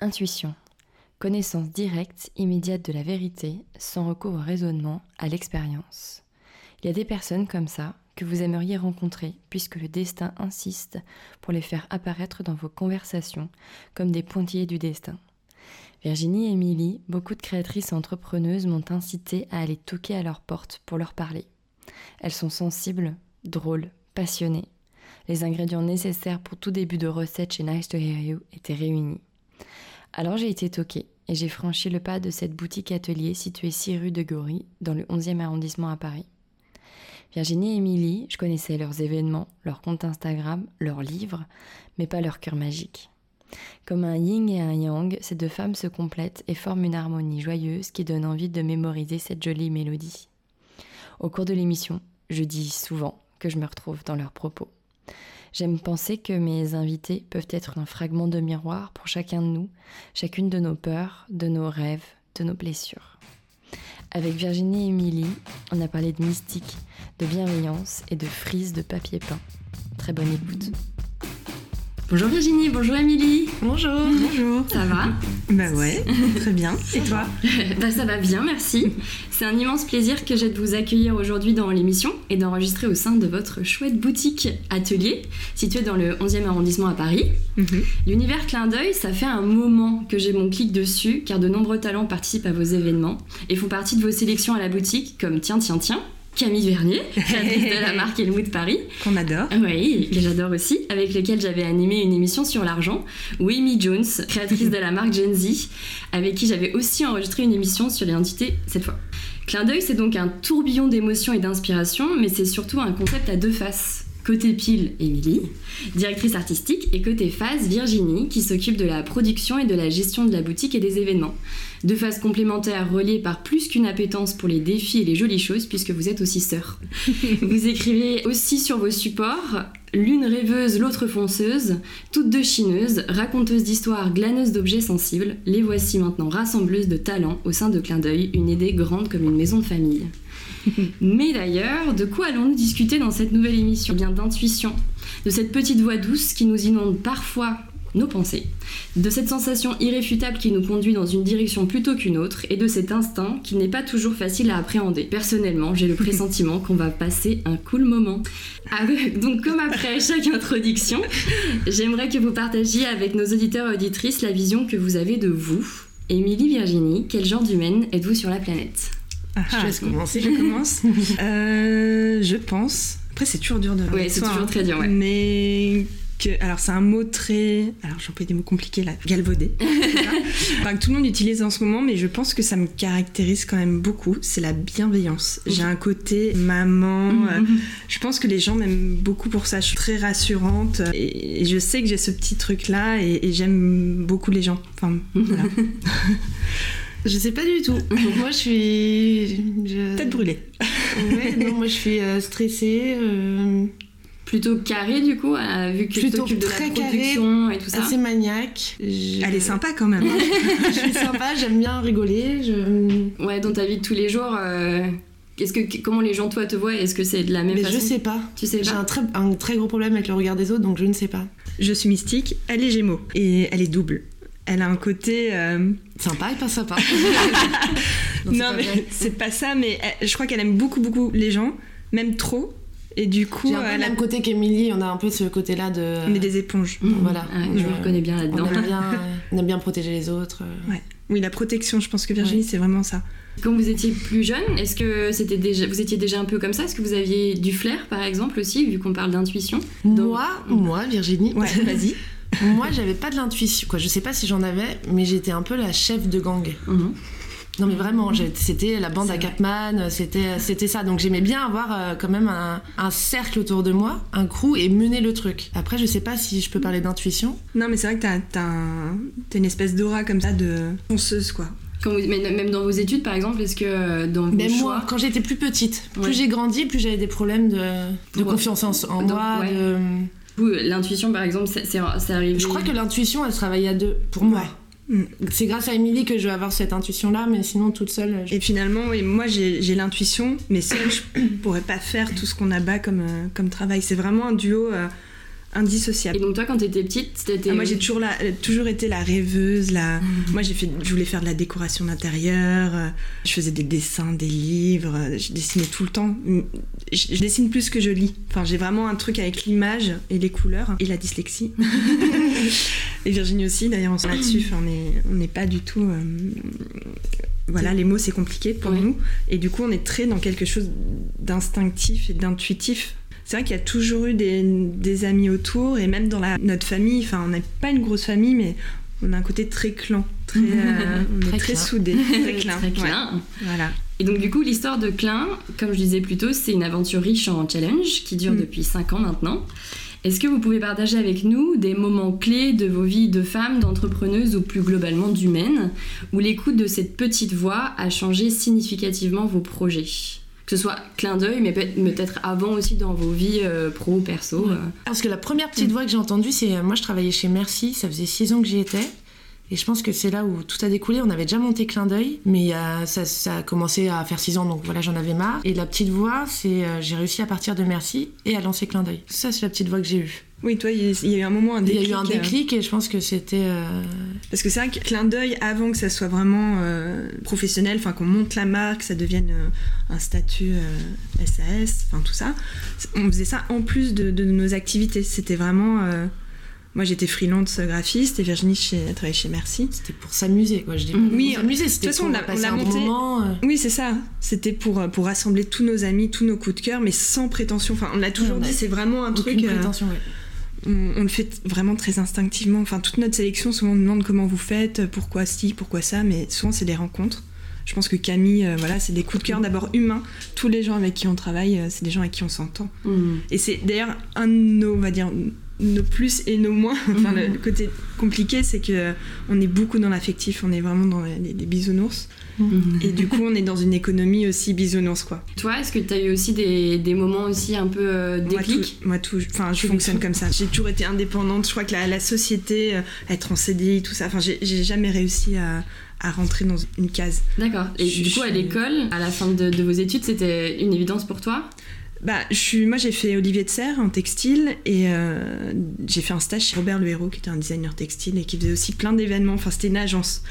Intuition. Connaissance directe, immédiate de la vérité, sans recours au raisonnement, à l'expérience. Il y a des personnes comme ça que vous aimeriez rencontrer, puisque le destin insiste pour les faire apparaître dans vos conversations comme des pointillés du destin. Virginie et Émilie, beaucoup de créatrices entrepreneuses m'ont incité à aller toquer à leur porte pour leur parler. Elles sont sensibles, drôles, passionnées. Les ingrédients nécessaires pour tout début de recette chez Nice to Hear You étaient réunis. Alors j'ai été toquée et j'ai franchi le pas de cette boutique atelier située 6 rue de Gory, dans le 11e arrondissement à Paris. Virginie et Émilie, je connaissais leurs événements, leurs comptes Instagram, leurs livres, mais pas leur cœur magique. Comme un yin et un yang, ces deux femmes se complètent et forment une harmonie joyeuse qui donne envie de mémoriser cette jolie mélodie. Au cours de l'émission, je dis souvent que je me retrouve dans leurs propos. J'aime penser que mes invités peuvent être un fragment de miroir pour chacun de nous, chacune de nos peurs, de nos rêves, de nos blessures. Avec Virginie et Émilie, on a parlé de mystique, de bienveillance et de frise de papier peint. Très bonne écoute. Bonjour Virginie, bonjour Émilie. Bonjour. Bonjour. Ça va Bah ouais, très bien. Et toi Bah ça va bien, merci. C'est un immense plaisir que j'ai de vous accueillir aujourd'hui dans l'émission et d'enregistrer au sein de votre chouette boutique atelier située dans le 11e arrondissement à Paris. Mhm. L'univers clin d'œil, ça fait un moment que j'ai mon clic dessus car de nombreux talents participent à vos événements et font partie de vos sélections à la boutique comme Tiens Tiens Tiens. Camille Vernier, créatrice de la marque Elwood Paris. Qu'on adore. Oui, que j'adore aussi, avec lequel j'avais animé une émission sur l'argent. ou Amy Jones, créatrice de la marque Gen Z, avec qui j'avais aussi enregistré une émission sur l'identité cette fois. Clin d'œil, c'est donc un tourbillon d'émotions et d'inspiration, mais c'est surtout un concept à deux faces. Côté pile, Émilie, directrice artistique, et côté face, Virginie, qui s'occupe de la production et de la gestion de la boutique et des événements. Deux faces complémentaires reliées par plus qu'une appétence pour les défis et les jolies choses, puisque vous êtes aussi sœurs. vous écrivez aussi sur vos supports, l'une rêveuse, l'autre fonceuse, toutes deux chineuses, raconteuses d'histoires, glaneuses d'objets sensibles, les voici maintenant rassembleuses de talents au sein de Clin d'œil, une idée grande comme une maison de famille. Mais d'ailleurs, de quoi allons-nous discuter dans cette nouvelle émission? Eh Bien d'intuition, de cette petite voix douce qui nous inonde parfois nos pensées, de cette sensation irréfutable qui nous conduit dans une direction plutôt qu'une autre, et de cet instinct qui n'est pas toujours facile à appréhender. Personnellement, j'ai le pressentiment qu'on va passer un cool moment. Ah donc comme après chaque introduction, j'aimerais que vous partagiez avec nos auditeurs et auditrices la vision que vous avez de vous. Émilie Virginie, quel genre d'humaine êtes-vous sur la planète? Ah, Je laisse commencer. Je commence. Euh, je pense. Après, c'est toujours dur de. Ouais, c'est toujours hein. très dur, ouais. Mais alors, c'est un mot très. Alors, j'emploie des mots compliqués là. Galvaudé. enfin, que tout le monde utilise en ce moment, mais je pense que ça me caractérise quand même beaucoup. C'est la bienveillance. J'ai un côté maman. Mhm. euh, je pense que les gens m'aiment beaucoup pour ça. Je suis très rassurante et, et je sais que j'ai ce petit truc là et, et j'aime beaucoup les gens. Enfin, voilà. Je sais pas du tout. moi, je suis. Je... Tête brûlée. Ouais, non, moi, je suis euh, stressée, euh, Plutôt carré du coup, euh, vu que tu Plutôt t'occupes de la très carré, production et tout ça. assez maniaque. Je... Elle est sympa quand même. hein. je suis sympa, j'aime bien rigoler. Je... Ouais, dans ta vie de tous les jours, euh, est-ce que comment les gens toi te voient? Est-ce que c'est de la même Mais façon? je sais pas. Tu sais J'ai pas? un très, un très gros problème avec le regard des autres, donc je ne sais pas. Je suis mystique, elle est Gémeaux et elle est double. Elle a un côté. euh, Sympa et pas sympa. Non, Non, c'est pas mais c'est pas ça, mais elle- je crois qu'elle aime beaucoup, beaucoup les gens, même trop. Et du coup, J'ai un peu elle le a- même côté qu'Emilie, on a un peu ce côté-là de. on est des éponges. Mhm. Voilà. Ouais, je me Euh, reconnais bien On là-dedans. aime, bien, on aime bien protéger les autres. Oui, la protection, je pense que Virginie, c'est vraiment ça. Quand vous étiez plus jeune, est-ce que c'était déjà, vous étiez déjà un peu comme ça? Est-ce que vous aviez du flair, par exemple, aussi, vu qu'on parle d'intuition? Donc- Moi, moi, Virginie, Ouais, vas-y. moi, j'avais pas de l'intuition. Quoi, je sais pas si j'en avais, mais j'étais un peu la chef de gang. Mhm. Non mais vraiment, c'était la bande C'est à. Capman, c'était c'était ça. Donc j'aimais bien avoir euh, quand même un, un cercle autour de moi, un crew et mener le truc. Après, je sais pas si je peux parler d'intuition. Non, mais c'est vrai que t'as, t'as, un- t'as une espèce d'aura comme ça de fonceuse, quoi. Quand vous- même dans vos études, par exemple, est-ce que euh, dans vos Mais choix... moi, quand j'étais plus petite, plus Ouais. j'ai grandi, plus j'avais des problèmes de, de Ouais. confiance en, en Donc, moi. ouais. de- l'intuition, par exemple, c'est arrivé... Je crois que l'intuition, elle se travaille à deux, pour moi. Mm. C'est grâce à Émilie que je vais avoir cette intuition-là, mais sinon, toute seule. je- Et finalement, oui, moi j'ai, j'ai l'intuition, mais seule, je pourrais pas faire tout ce qu'on abat comme, euh, comme travail. C'est vraiment un duo euh, indissociable. Et donc toi, quand t'étais petite, t'étais... Ah, moi j'ai toujours, la- toujours été la rêveuse, la... moi j'ai fait, je voulais faire de la décoration d'intérieur, euh, je faisais des dessins, des livres, euh, je dessinais tout le temps. Mm, Je, je dessine plus que je lis. Enfin j'ai vraiment un truc avec l'image et les couleurs et la dyslexie. et Virginie aussi d'ailleurs on là-dessus, Enfin, on n'est on n'est pas du tout... euh, Voilà, les mots c'est compliqué pour Ouais. nous. Et du coup on est très dans quelque chose d'instinctif et d'intuitif. C'est vrai qu'il y a toujours eu des, des amis autour et même dans la, notre famille, enfin on n'est pas une grosse famille mais on a un côté très clan, très, euh, on est Très très clin. soudés, très clin. Très ouais. Voilà. Et donc du coup, l'histoire de Klein, comme je disais plus tôt, c'est une aventure riche en challenge qui dure Mm. depuis 5 ans maintenant. Est-ce que vous pouvez partager avec nous des moments clés de vos vies de femmes, d'entrepreneuses ou plus globalement d'humaines, où l'écoute de cette petite voix a changé significativement vos projets? Que ce soit clin d'œil, mais peut- peut-être avant aussi dans vos vies euh, pro, perso. Euh. Parce que la première petite voix que j'ai entendue, c'est moi je travaillais chez Merci, ça faisait six ans que j'y étais. Et je pense que c'est là où tout a découlé. On avait déjà monté clin d'œil, mais euh, ça, ça a commencé à faire six ans, donc voilà, j'en avais marre. Et la petite voix, c'est euh, j'ai réussi à partir de Merci et à lancer clin d'œil. Ça, c'est la petite voix que j'ai eue. Oui, toi, il y a- a eu un moment, un Il y déclic. a eu un euh, déclic et je pense que c'était. euh, Parce que c'est vrai que clin d'œil, avant que ça soit vraiment euh, professionnel, enfin qu'on monte la marque, ça devienne euh, un statut SAS, enfin tout ça, on faisait ça en plus de, de nos activités. C'était vraiment. moi j'étais freelance graphiste et Virginie chez, travaillait chez Merci. C'était pour s'amuser, quoi. Je dis Oui, s'amuser, de toute façon, pour on l'a- on un monté- moment. Oui, c'est ça. C'était pour, pour rassembler tous nos amis, tous nos coups de cœur, mais sans prétention. Enfin, on l'a toujours a dit, c'est vraiment un Aucune truc. prétention, ouais. On, on le fait vraiment très instinctivement. Enfin, toute notre sélection, souvent on nous demande comment vous faites, pourquoi ci, pourquoi ça, mais souvent c'est des rencontres. Je pense que Camille, euh, voilà, c'est des coups de cœur d'abord humains. Tous les gens avec qui on travaille, euh, c'est des gens avec qui on s'entend. Mm. Et c'est d'ailleurs un de nos, on va dire, nos plus et nos moins. enfin, le, le côté compliqué, c'est que euh, on est beaucoup dans l'affectif, on est vraiment dans les, les bisounours. Et du coup, on est dans une économie aussi bisounours, quoi. Toi, est-ce que tu as eu aussi des, des moments aussi un peu euh, Moi, déclic tout, moi, tout, enfin, je fonctionne comme ça. J'ai toujours été indépendante. Je crois que la, la société, euh, être en CDI, tout ça, enfin, j'ai jamais réussi à, à rentrer dans une case. D'accord. Et Je du coup, à l'école, à la fin de, de vos études, c'était une évidence pour toi? Bah, je suis, moi, j'ai fait Olivier de Serre en textile et euh, j'ai fait un stage chez Robert Le Hérault, qui était un designer textile et qui faisait aussi plein d'événements. Enfin, c'était une agence.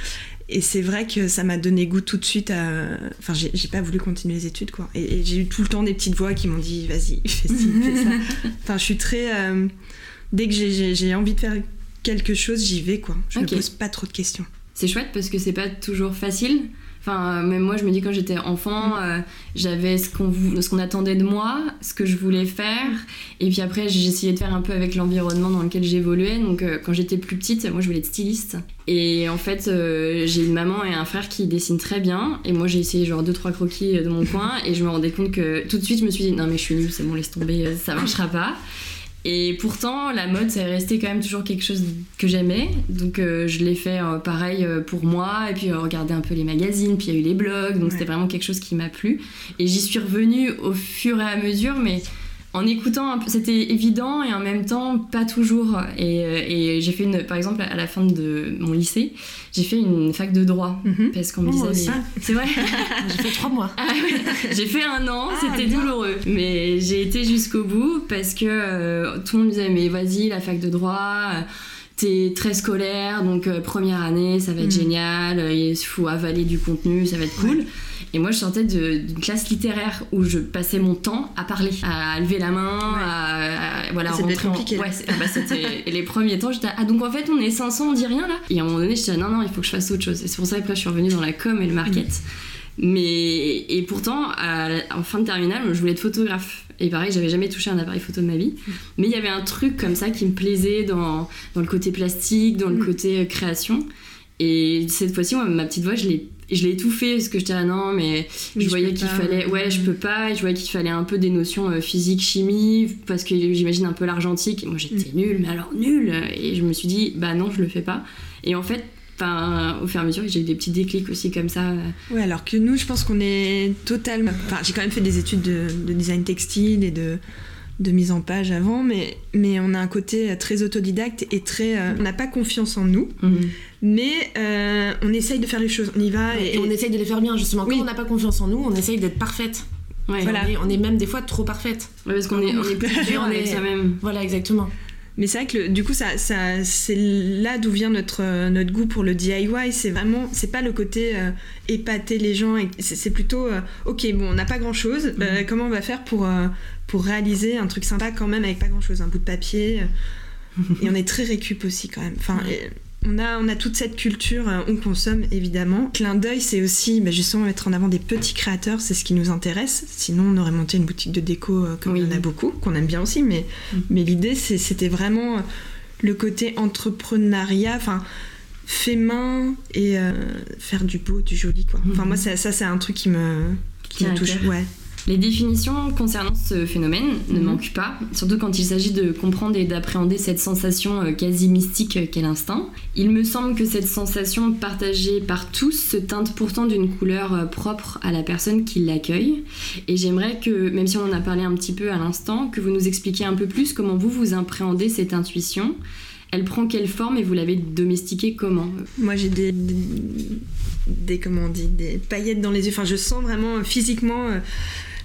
Et c'est vrai que ça m'a donné goût tout de suite à. Enfin, j'ai pas voulu continuer les études, quoi. Et, et j'ai eu tout le temps des petites voix qui m'ont dit vas-y, fais ci, fais ça. Enfin, je suis très. euh, dès que j'ai- envie de faire quelque chose, j'y vais, quoi. Je me pose pas trop de questions. C'est chouette parce que c'est pas toujours facile. Enfin, euh, même moi, je me dis quand j'étais enfant, euh, j'avais ce qu'on vou- ce qu'on attendait de moi, ce que je voulais faire, et puis après j'ai essayé de faire un peu avec l'environnement dans lequel j'évoluais. Donc euh, quand j'étais plus petite, moi je voulais être styliste. Et en fait, euh, j'ai une maman et un frère qui dessinent très bien, et moi j'ai essayé genre deux trois croquis de mon coin, et je me rendais compte que tout de suite je me suis dit non mais je suis nulle, c'est bon laisse tomber, ça marchera pas. Et pourtant, la mode, ça est resté quand même toujours quelque chose que j'aimais. Donc, euh, je l'ai fait euh, pareil euh, pour moi. Et puis, regarder un peu les magazines. Puis, il y a eu les blogs. Donc, Ouais. c'était vraiment quelque chose qui m'a plu. Et j'y suis revenue au fur et à mesure. Mais en écoutant, un peu- c'était évident et en même temps, pas toujours. Et, euh, et j'ai fait une, par exemple, à la fin de mon lycée, j'ai fait une fac de droit. Mhm. Parce qu'on me Oh, disait, mais- c'est vrai J'ai fait trois mois. ah ouais, j'ai fait un an, Ah, c'était douloureux. Mais j'ai été jusqu'au bout parce que euh, tout le monde me disait mais vas-y la fac de droit, euh, t'es très scolaire donc euh, première année ça va être Mm. génial, il faut avaler du contenu, ça va être cool. Et moi je sortais d'une classe littéraire où je passais mon temps à parler, à lever la main, Ouais. à, à- voilà Ah, rentrer en- compliqué, là. Ouais, ah bah, c'était et les premiers temps j'étais ah donc en fait on est 500 on dit rien là. Et à un moment donné j'étais non non il faut que je fasse autre chose. Et c'est pour ça que après je suis revenue dans la com et le market. Mais et pourtant, à en fin de terminale, je voulais être photographe. Et pareil, j'avais jamais touché un appareil photo de ma vie. Mais il y avait un truc comme ça qui me plaisait dans, dans le côté plastique, dans le Mm. côté euh, création. Et cette fois-ci, ma petite voix, je l'ai je l'ai étouffée parce que j'étais là non mais Oui, je voyais qu'il fallait ouais je peux pas. Et je voyais qu'il fallait un peu des notions euh, physique chimie parce que j'imagine un peu l'argentique. Moi j'étais nulle mais alors nulle. Et je me suis dit bah non je le fais pas. Et en fait enfin, au fur et à mesure j'ai eu des petits déclics aussi comme ça. Ouais, alors que nous, je pense qu'on est totalement. Enfin, j'ai quand même fait des études de, de design textile et de, de mise en page avant, mais, mais on a un côté très autodidacte et très. euh, on n'a pas confiance en nous, mais euh, on essaye de faire les choses. On y va et, Et on essaye de les faire bien, justement. Oui. Quand on n'a pas confiance en nous, on essaye d'être parfaite. ouais, Voilà. On, est, on est même des fois trop parfaite. Ouais, parce qu'on est, on est plus dur On avec est- soi-même Voilà, exactement. Mais c'est vrai que le- du coup, ça, ça, c'est là d'où vient notre, euh, notre goût pour le DIY. C'est vraiment, c'est pas le côté euh, épater les gens. C'est plutôt, euh, ok, bon, on n'a pas grand chose. comment on va faire pour, pour réaliser un truc sympa quand même avec pas grand chose Un bout de papier. et on est très récup aussi quand même. Enfin, Ouais. et on a, on a toute cette culture, euh, on consomme évidemment. Clin d'œil, c'est aussi bah, justement mettre en avant des petits créateurs, c'est ce qui nous intéresse. Sinon, on aurait monté une boutique de déco euh, comme il y en a beaucoup, qu'on aime bien aussi, mais, Mm. mais l'idée, c'était vraiment euh, le côté entrepreneuriat, enfin, fait main et euh, faire du beau, du joli, quoi. Enfin, Mhm. moi, ça, ça, c'est un truc qui me, qui touche. Ouais. Les définitions concernant ce phénomène ne Mhm. manquent pas, surtout quand il s'agit de comprendre et d'appréhender cette sensation euh, quasi mystique euh, qu'est l'instinct. Il me semble que cette sensation partagée par tous se teinte pourtant d'une couleur euh, propre à la personne qui l'accueille. Et j'aimerais que, même si on en a parlé un petit peu à l'instant, que vous nous expliquiez un peu plus comment vous vous appréhendez cette intuition. Elle prend quelle forme et vous l'avez domestiquée comment? Moi, j'ai des, des, des- comment on dit, des paillettes dans les yeux. Enfin, je sens vraiment physiquement, euh,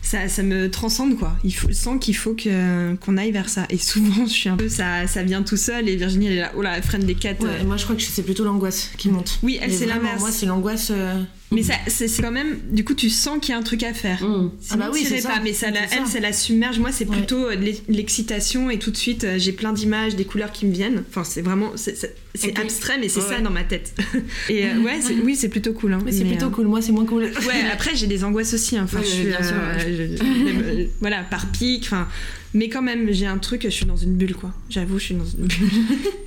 ça, ça me transcende quoi. Il faut, je sens qu'il faut que qu'on aille vers ça. Et souvent, je suis un peu, ça, ça vient tout seul. Et Virginie, elle est là, oh là, elle freine des quatre. Ouais, euh. moi, je crois que c'est plutôt l'angoisse qui monte. Oui, elle c'est l'inverse. Moi, c'est l'angoisse. euh, Mais ça, c'est quand même, du coup, tu sens qu'il y a un truc à faire. Mmh. Sinon, Ah bah oui, c'est ça. pas, mais ça, la- C'est elle, ça. ça la submerge. Moi, c'est plutôt euh, l'excitation et tout de suite, euh, j'ai plein d'images, des couleurs qui me viennent. Enfin, c'est vraiment, c'est abstrait, mais c'est Ouais. ça dans ma tête. et euh, ouais, oui, c'est plutôt cool. hein. Mais c'est Mais, plutôt euh, cool. Moi, c'est moins cool. Ouais, après j'ai des angoisses aussi. hein. Enfin, Oui, je oui, suis, bien sûr, euh, ouais. je- je- voilà, par pic. Enfin, mais quand même, j'ai un truc. Je suis dans une bulle, quoi. J'avoue, je suis dans une bulle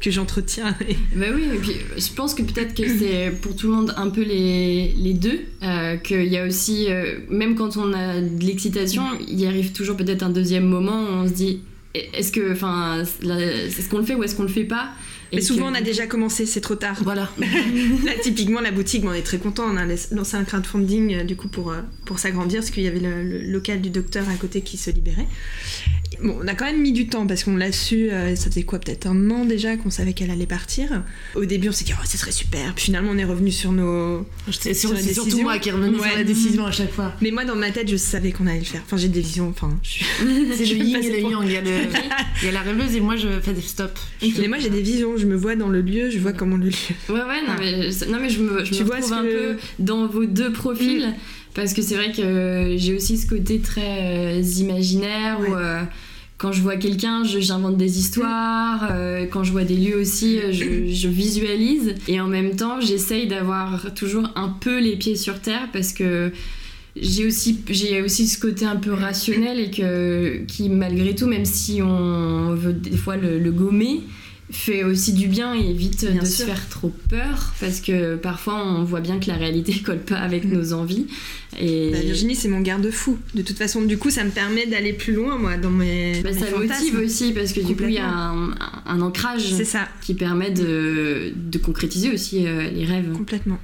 que j'entretiens. Et- Bah oui, et puis je pense que peut-être que c'est pour tout le monde un peu les, les deux, euh, qu'il y a aussi, euh, même quand on a de l'excitation, il arrive toujours peut-être un deuxième moment où on se dit, est-ce que, enfin, là, c'est ce qu'on le fait ou est-ce qu'on le fait pas Et Mais souvent, que- on a déjà commencé. C'est trop tard. Voilà. Là, typiquement, la boutique, on est très content. On a lancé un crowdfunding euh, du coup pour, euh, pour s'agrandir parce qu'il y avait le, le local du docteur à côté qui se libérait. Bon, on a quand même mis du temps parce qu'on l'a su, euh, ça faisait quoi, peut-être un an déjà qu'on savait qu'elle allait partir. Au début, on s'est dit, oh, ce serait super. Puis finalement, on est revenu sur nos. C'est surtout moi qui revenais Ouais. sur la décision à chaque fois. Mais moi, dans ma tête, je savais qu'on allait le faire. Enfin, j'ai des visions. Enfin, je suis. C'est le yin et le yang. Il y, a le- il y a la rêveuse et moi, je fais des stops. Je Mais fais- moi, j'ai des visions. Je me vois dans le lieu, je vois comment le lieu. Ouais, ouais, non, mais, non, mais je me, je Tu me vois retrouve un que- Mm. peu dans vos deux profils, parce que c'est vrai que j'ai aussi ce côté très euh, imaginaire où. Euh, quand je vois quelqu'un, j'invente des histoires. euh, quand je vois des lieux aussi, euh, je, visualise. Et en même temps, j'essaye d'avoir toujours un peu les pieds sur terre parce que j'ai aussi, ce côté un peu rationnel et que, qui, malgré tout, même si on veut des fois le gommer, fait aussi du bien et évite Bien de sûr. se faire trop peur parce que parfois on voit bien que la réalité colle pas avec Mm. nos envies. Et Bah, Virginie, c'est mon garde-fou. De toute façon, du coup, ça me permet d'aller plus loin, moi, dans mes. bah, dans ça motive aussi parce que du coup il y a un, un ancrage ça, qui permet de, de concrétiser aussi euh, les rêves. complètement.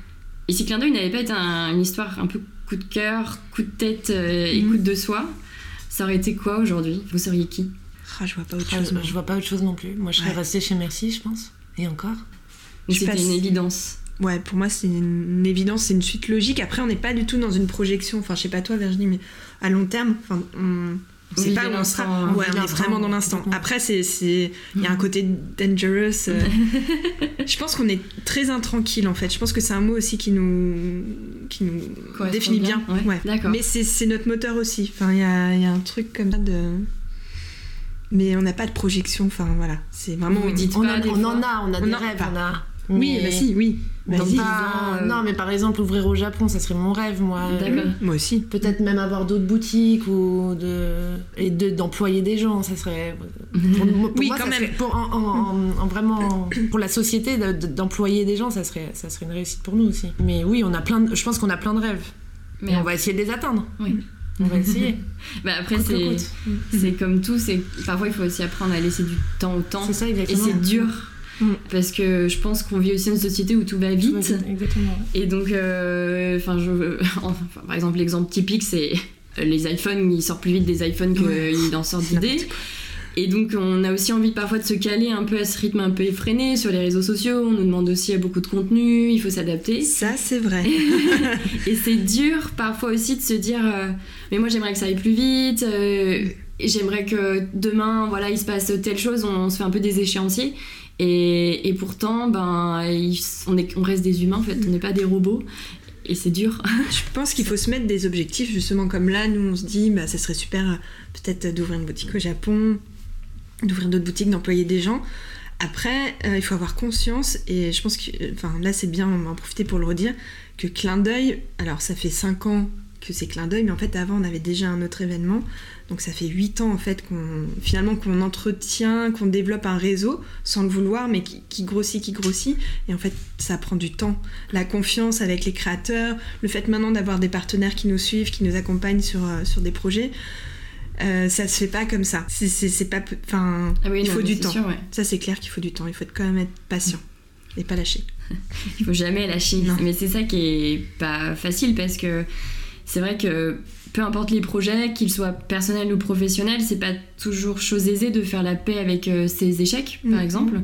Et si Clin d'œil n'avait pas été un- une histoire un peu coup de cœur, coup de tête euh, et Mhm. coup de soi, ça aurait été quoi aujourd'hui? Vous seriez qui? Ah, je vois pas autre Ah, chose. moi. je vois pas autre chose non plus. Moi, je serais Ouais. restée chez Merci, je pense. Et encore. C'était passe- une évidence. Ouais, pour moi, c'est une évidence, c'est une suite logique. Après, on n'est pas du tout dans une projection. Enfin, je sais pas toi, Virginie, mais à long terme, enfin, on. On sait vit pas où on sera. Ouais, on est vraiment dans l'instant. Après, c'est, c'est, il y a un côté dangerous. euh. je pense qu'on est très intranquille en fait. Je pense que c'est un mot aussi qui nous, qui nous définit bien. bien, ouais. D'accord. Mais c'est, c'est notre moteur aussi. Enfin, il y a, il y a un truc comme ça de. Mais on n'a pas de projection. Enfin, voilà. C'est vraiment. Vous dites On, pas on en a, on a On des rêves, enfin, on a. Oui, mais- bah si, oui. Vas-y. pas- euh, Non, mais par exemple, ouvrir au Japon, ça serait mon rêve, moi. D'accord. Moi aussi. Peut-être même avoir d'autres boutiques ou de et de- d'employer des gens, ça serait. Pour, pour Oui, moi, quand ça même. serait- pour, en, en- en- en vraiment pour la société de- de- d'employer des gens, ça serait ça serait une réussite pour nous aussi. Mais oui, on a plein. De, je pense qu'on a plein de rêves. Mais Mais on va essayer de les atteindre. Oui. On va essayer. Bah après, c'est comme tout, c'est parfois il faut aussi apprendre à laisser du temps au temps. C'est ça Et exactement. c'est dur. Mm. Parce que je pense qu'on vit aussi une société où tout va vite. Exactement. Et donc, euh, je, enfin, par exemple, l'exemple typique, c'est les iPhones, ils sortent plus vite des iPhones qu'ils en sortent C'est d'idées. Et donc, on a aussi envie parfois de se caler un peu à ce rythme un peu effréné sur les réseaux sociaux. On nous demande aussi beaucoup de contenu, il faut s'adapter. Ça, c'est vrai. Et c'est dur parfois aussi de se dire euh, mais moi j'aimerais que ça aille plus vite euh, j'aimerais que demain voilà il se passe telle chose on, on se fait un peu des échéanciers et, et pourtant ben on, est, on reste des humains en fait on n'est pas des robots et c'est dur Je pense qu'il faut se mettre des objectifs, justement comme là, nous on se dit, bah, ça serait super euh, peut-être d'ouvrir une boutique au Japon, d'ouvrir d'autres boutiques, d'employer des gens. Après, euh, il faut avoir conscience, et je pense que, enfin là c'est bien, on va en profiter pour le redire, que clin d'œil, alors ça fait 5 ans que c'est clin d'œil, mais en fait avant on avait déjà un autre événement, donc ça fait 8 ans en fait qu'on finalement qu'on entretient, qu'on développe un réseau sans le vouloir, mais qui, qui grossit, qui grossit, et en fait ça prend du temps. La confiance avec les créateurs, le fait maintenant d'avoir des partenaires qui nous suivent, qui nous accompagnent sur, euh, sur des projets, euh, ça se fait pas comme ça. C'est- pas, enfin, Ah oui, il faut du temps. sûr, ouais. Ça c'est clair qu'il faut du temps. Il faut quand même être patient et pas lâcher. il faut jamais lâcher Non. mais c'est ça qui est pas facile parce que c'est vrai que peu importe les projets, qu'ils soient personnels ou professionnels, c'est pas toujours chose aisée de faire la paix avec euh, ses échecs, par Mhm. exemple.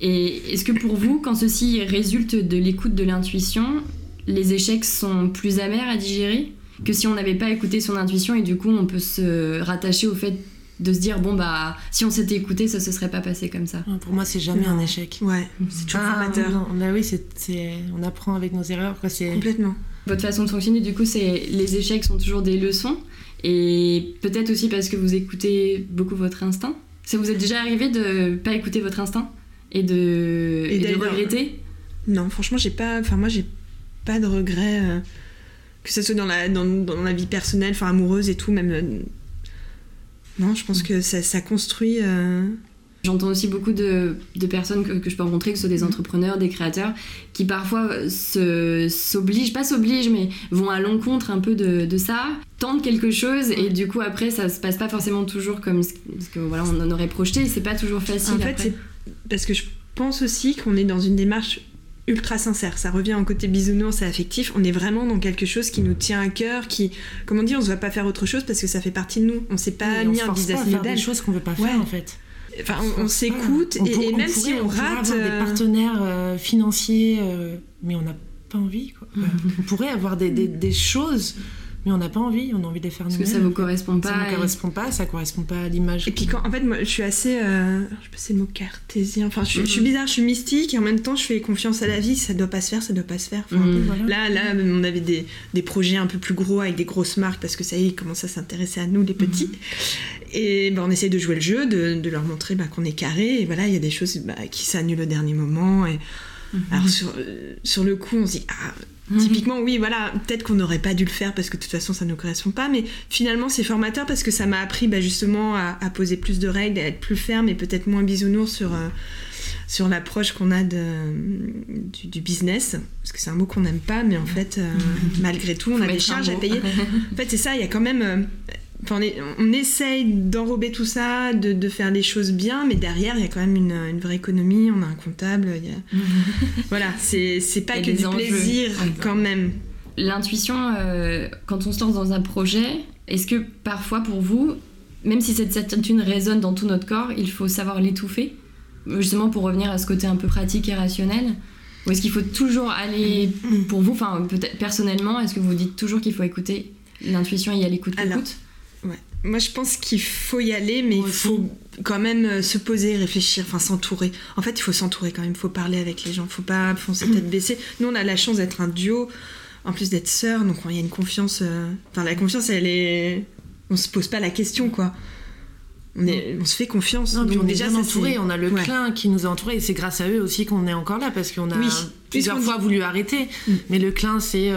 Et est-ce que pour vous, quand ceci résulte de l'écoute de l'intuition, les échecs sont plus amers à digérer? Que si on n'avait pas écouté son intuition et du coup on peut se rattacher au fait de se dire bon bah si on s'était écouté ça se serait pas passé comme ça. Pour moi, c'est jamais Non. un échec. Ouais, c'est toujours Ah, formateur. non, bah oui, c'est, c'est- on apprend avec nos erreurs. Quoi. C'est... Complètement. Votre façon de fonctionner, du coup, c'est les échecs sont toujours des leçons. Et peut-être aussi parce que vous écoutez beaucoup votre instinct. Ça vous est déjà arrivé de pas écouter votre instinct et de, Et et de regretter? Non, franchement, j'ai pas. Enfin, moi, j'ai pas de regrets. Que ce soit dans la, dans, dans la vie personnelle, enfin amoureuse et tout, même. euh, non, je pense que ça, ça construit. euh, J'entends aussi beaucoup de, de personnes que, que je peux rencontrer, que ce soit des entrepreneurs, des créateurs, qui parfois s'obligent, pas s'obligent, mais vont à l'encontre un peu de, de ça, tentent quelque chose, et du coup après ça se passe pas forcément toujours comme ce ce que voilà on en aurait projeté, et c'est pas toujours facile. En fait, c'est parce que je pense aussi qu'on est dans une démarche ultra sincère. Ça revient en côté bisounours et affectif. On est vraiment dans quelque chose qui nous tient à cœur, qui, comme on dit, on se va pas faire autre chose parce que ça fait partie de nous. On sait pas Oui, on ni se un pas business model. des choses qu'on veut pas Ouais. faire en fait. Enfin, on, on s'écoute pas. On et, et même pourrait- si on pourrait rate. avoir des euh, partenaires euh, financiers, euh, mais on n'a pas envie. Quoi. on pourrait avoir des, des- des choses, mais on n'a pas envie. On a envie de les faire parce que ça vous correspond pas. Ça ne et- correspond pas, ça correspond pas à l'image. Et puis quand, en fait, moi, je suis assez, euh, je sais pas si c'est le mot cartésien. Enfin, je, suis- je suis Mhm. bizarre, je suis mystique et en même temps, je fais confiance à la vie. Ça doit pas se faire, ça doit pas se faire. Enfin, Mhm. Voilà. Là, là, on avait des, des projets un peu plus gros avec des grosses marques parce que ça y est, ils commencent à s'intéresser à nous, les petits. Et ben, on essaie de jouer le jeu, de, de leur montrer bah, qu'on est carré. Et voilà, il y a des choses bah, qui s'annulent au dernier moment. Et... Alors, sur, euh, sur le coup, on se dit, ah, typiquement, oui, voilà, peut-être qu'on n'aurait pas dû le faire parce que de toute façon, ça ne nous correspond pas. Mais finalement, c'est formateur parce que ça m'a appris bah, justement à, à poser plus de règles, à être plus ferme et peut-être moins bisounours sur. euh, sur l'approche qu'on a de, du, du business, parce que c'est un mot qu'on n'aime pas, mais en fait, euh, malgré tout, on a des charges à payer. En fait, c'est ça, il y a quand même. euh, on, est- on essaye d'enrober tout ça, de, de faire les choses bien, mais derrière, il y a quand même une, une vraie économie. On a un comptable. il y a- voilà, c'est pas que du enjeux. plaisir quand même. L'intuition, euh, quand on se lance dans un projet, est-ce que parfois pour vous, même si cette certitude résonne dans tout notre corps, il faut savoir l'étouffer? Justement pour revenir à ce côté un peu pratique et rationnel Ou est-ce qu'il faut toujours aller, pour vous, enfin peut-être personnellement, est-ce que vous dites toujours qu'il faut écouter l'intuition et y aller Ouais. Moi, je pense qu'il faut y aller, mais il faut quand même euh, se poser, réfléchir, enfin s'entourer. En fait, il faut s'entourer quand même. Il faut parler avec les gens. Il faut pas foncer tête baissée. Nous, on a la chance d'être un duo, en plus d'être sœurs, donc il y a une confiance. euh, Enfin, la confiance, elle est. On se pose pas la question, quoi. On, est... on se fait confiance. Non, puis on est déjà, entouré, on a le Ouais. clin qui nous a entourés et c'est grâce à eux aussi qu'on est encore là parce qu'on a Oui. Plusieurs fois voulu arrêter. Mm. Mais le clin, c'est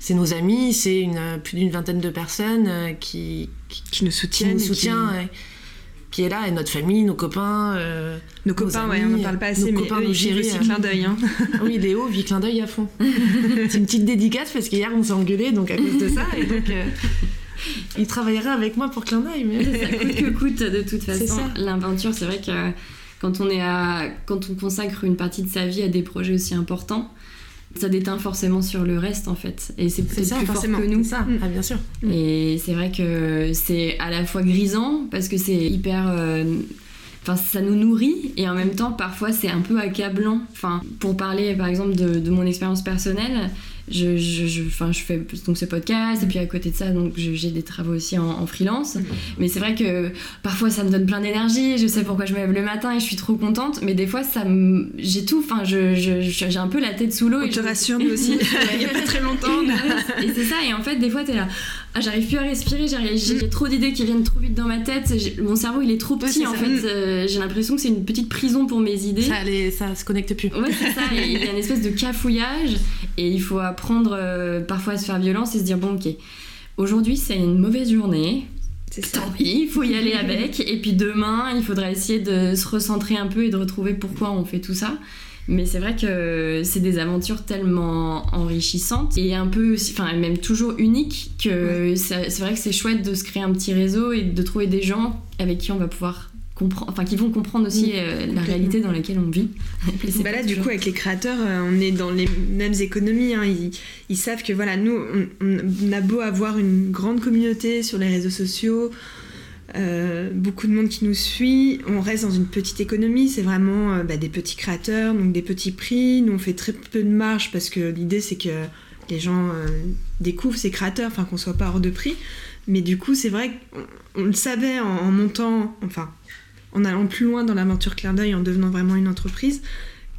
c'est nos amis, c'est une, plus d'une vingtaine de personnes qui, qui, nous soutiennent. Qui nous soutient, qui... est là, et notre famille, nos copains. nos, copains, ouais, on n'en parle pas assez, mais copains, eux, ils aussi clin d'œil. Hein. oui, Léo vit clin d'œil à fond. c'est une petite dédicace parce qu'hier on s'est engueulé donc à cause de ça. Et donc, il travaillera avec moi pour clin d'œil. Mais... ça coûte que coûte de toute façon. L'aventure, c'est vrai que quand on, est à, quand on consacre une partie de sa vie à des projets aussi importants, ça déteint forcément sur le reste en fait. Et c'est peut-être plus fort que nous. Ça. Mm. Ah, bien sûr. Mm. Et c'est vrai que c'est à la fois grisant parce que c'est hyper. Euh, enfin, ça nous nourrit et en même temps, parfois, c'est un peu accablant. Enfin, pour parler par exemple de, de mon expérience personnelle, je, je, je, je fais donc ce podcast et puis à côté de ça donc j'ai des travaux aussi en, freelance. Mais c'est vrai que parfois ça me donne plein d'énergie je sais pourquoi je me lève le matin et je suis trop contente mais des fois ça j'ai tout enfin j'ai un peu la tête sous l'eau et te rassure aussi. Il y a pas très longtemps. Et c'est ça et en fait des fois t'es là ah, j'arrive plus à respirer, j'ai mm. trop d'idées qui viennent trop vite dans ma tête, mon cerveau il est trop petit en fait, euh, j'ai l'impression que c'est une petite prison pour mes idées. Ça, ça se connecte plus. Ouais, c'est ça, il y a une espèce de cafouillage et il faut apprendre euh, parfois à se faire violence et se dire bon ok, aujourd'hui c'est une mauvaise journée, Tant pis, il faut y aller avec. Et puis demain, il faudra essayer de se recentrer un peu et de retrouver pourquoi on fait tout ça. Mais c'est vrai que c'est des aventures tellement enrichissantes et un peu, enfin même toujours uniques que c'est vrai que c'est chouette de se créer un petit réseau et de trouver des gens avec qui on va pouvoir comprendre, enfin qui vont comprendre aussi euh, la réalité dans laquelle on vit. bah là, du coup, avec les créateurs, euh, on est dans les mêmes économies. Hein. Ils, savent que voilà, nous, on, a beau avoir une grande communauté sur les réseaux sociaux, euh, beaucoup de monde qui nous suit. On reste dans une petite économie, c'est vraiment euh, bah, des petits créateurs, donc des petits prix. Nous, on fait très peu de marge parce que l'idée, c'est que les gens euh, découvrent ces créateurs, enfin qu'on soit pas hors de prix. Mais du coup, c'est vrai qu'on le savait en, montant, enfin, en allant plus loin dans l'aventure Claire d'œil, en devenant vraiment une entreprise,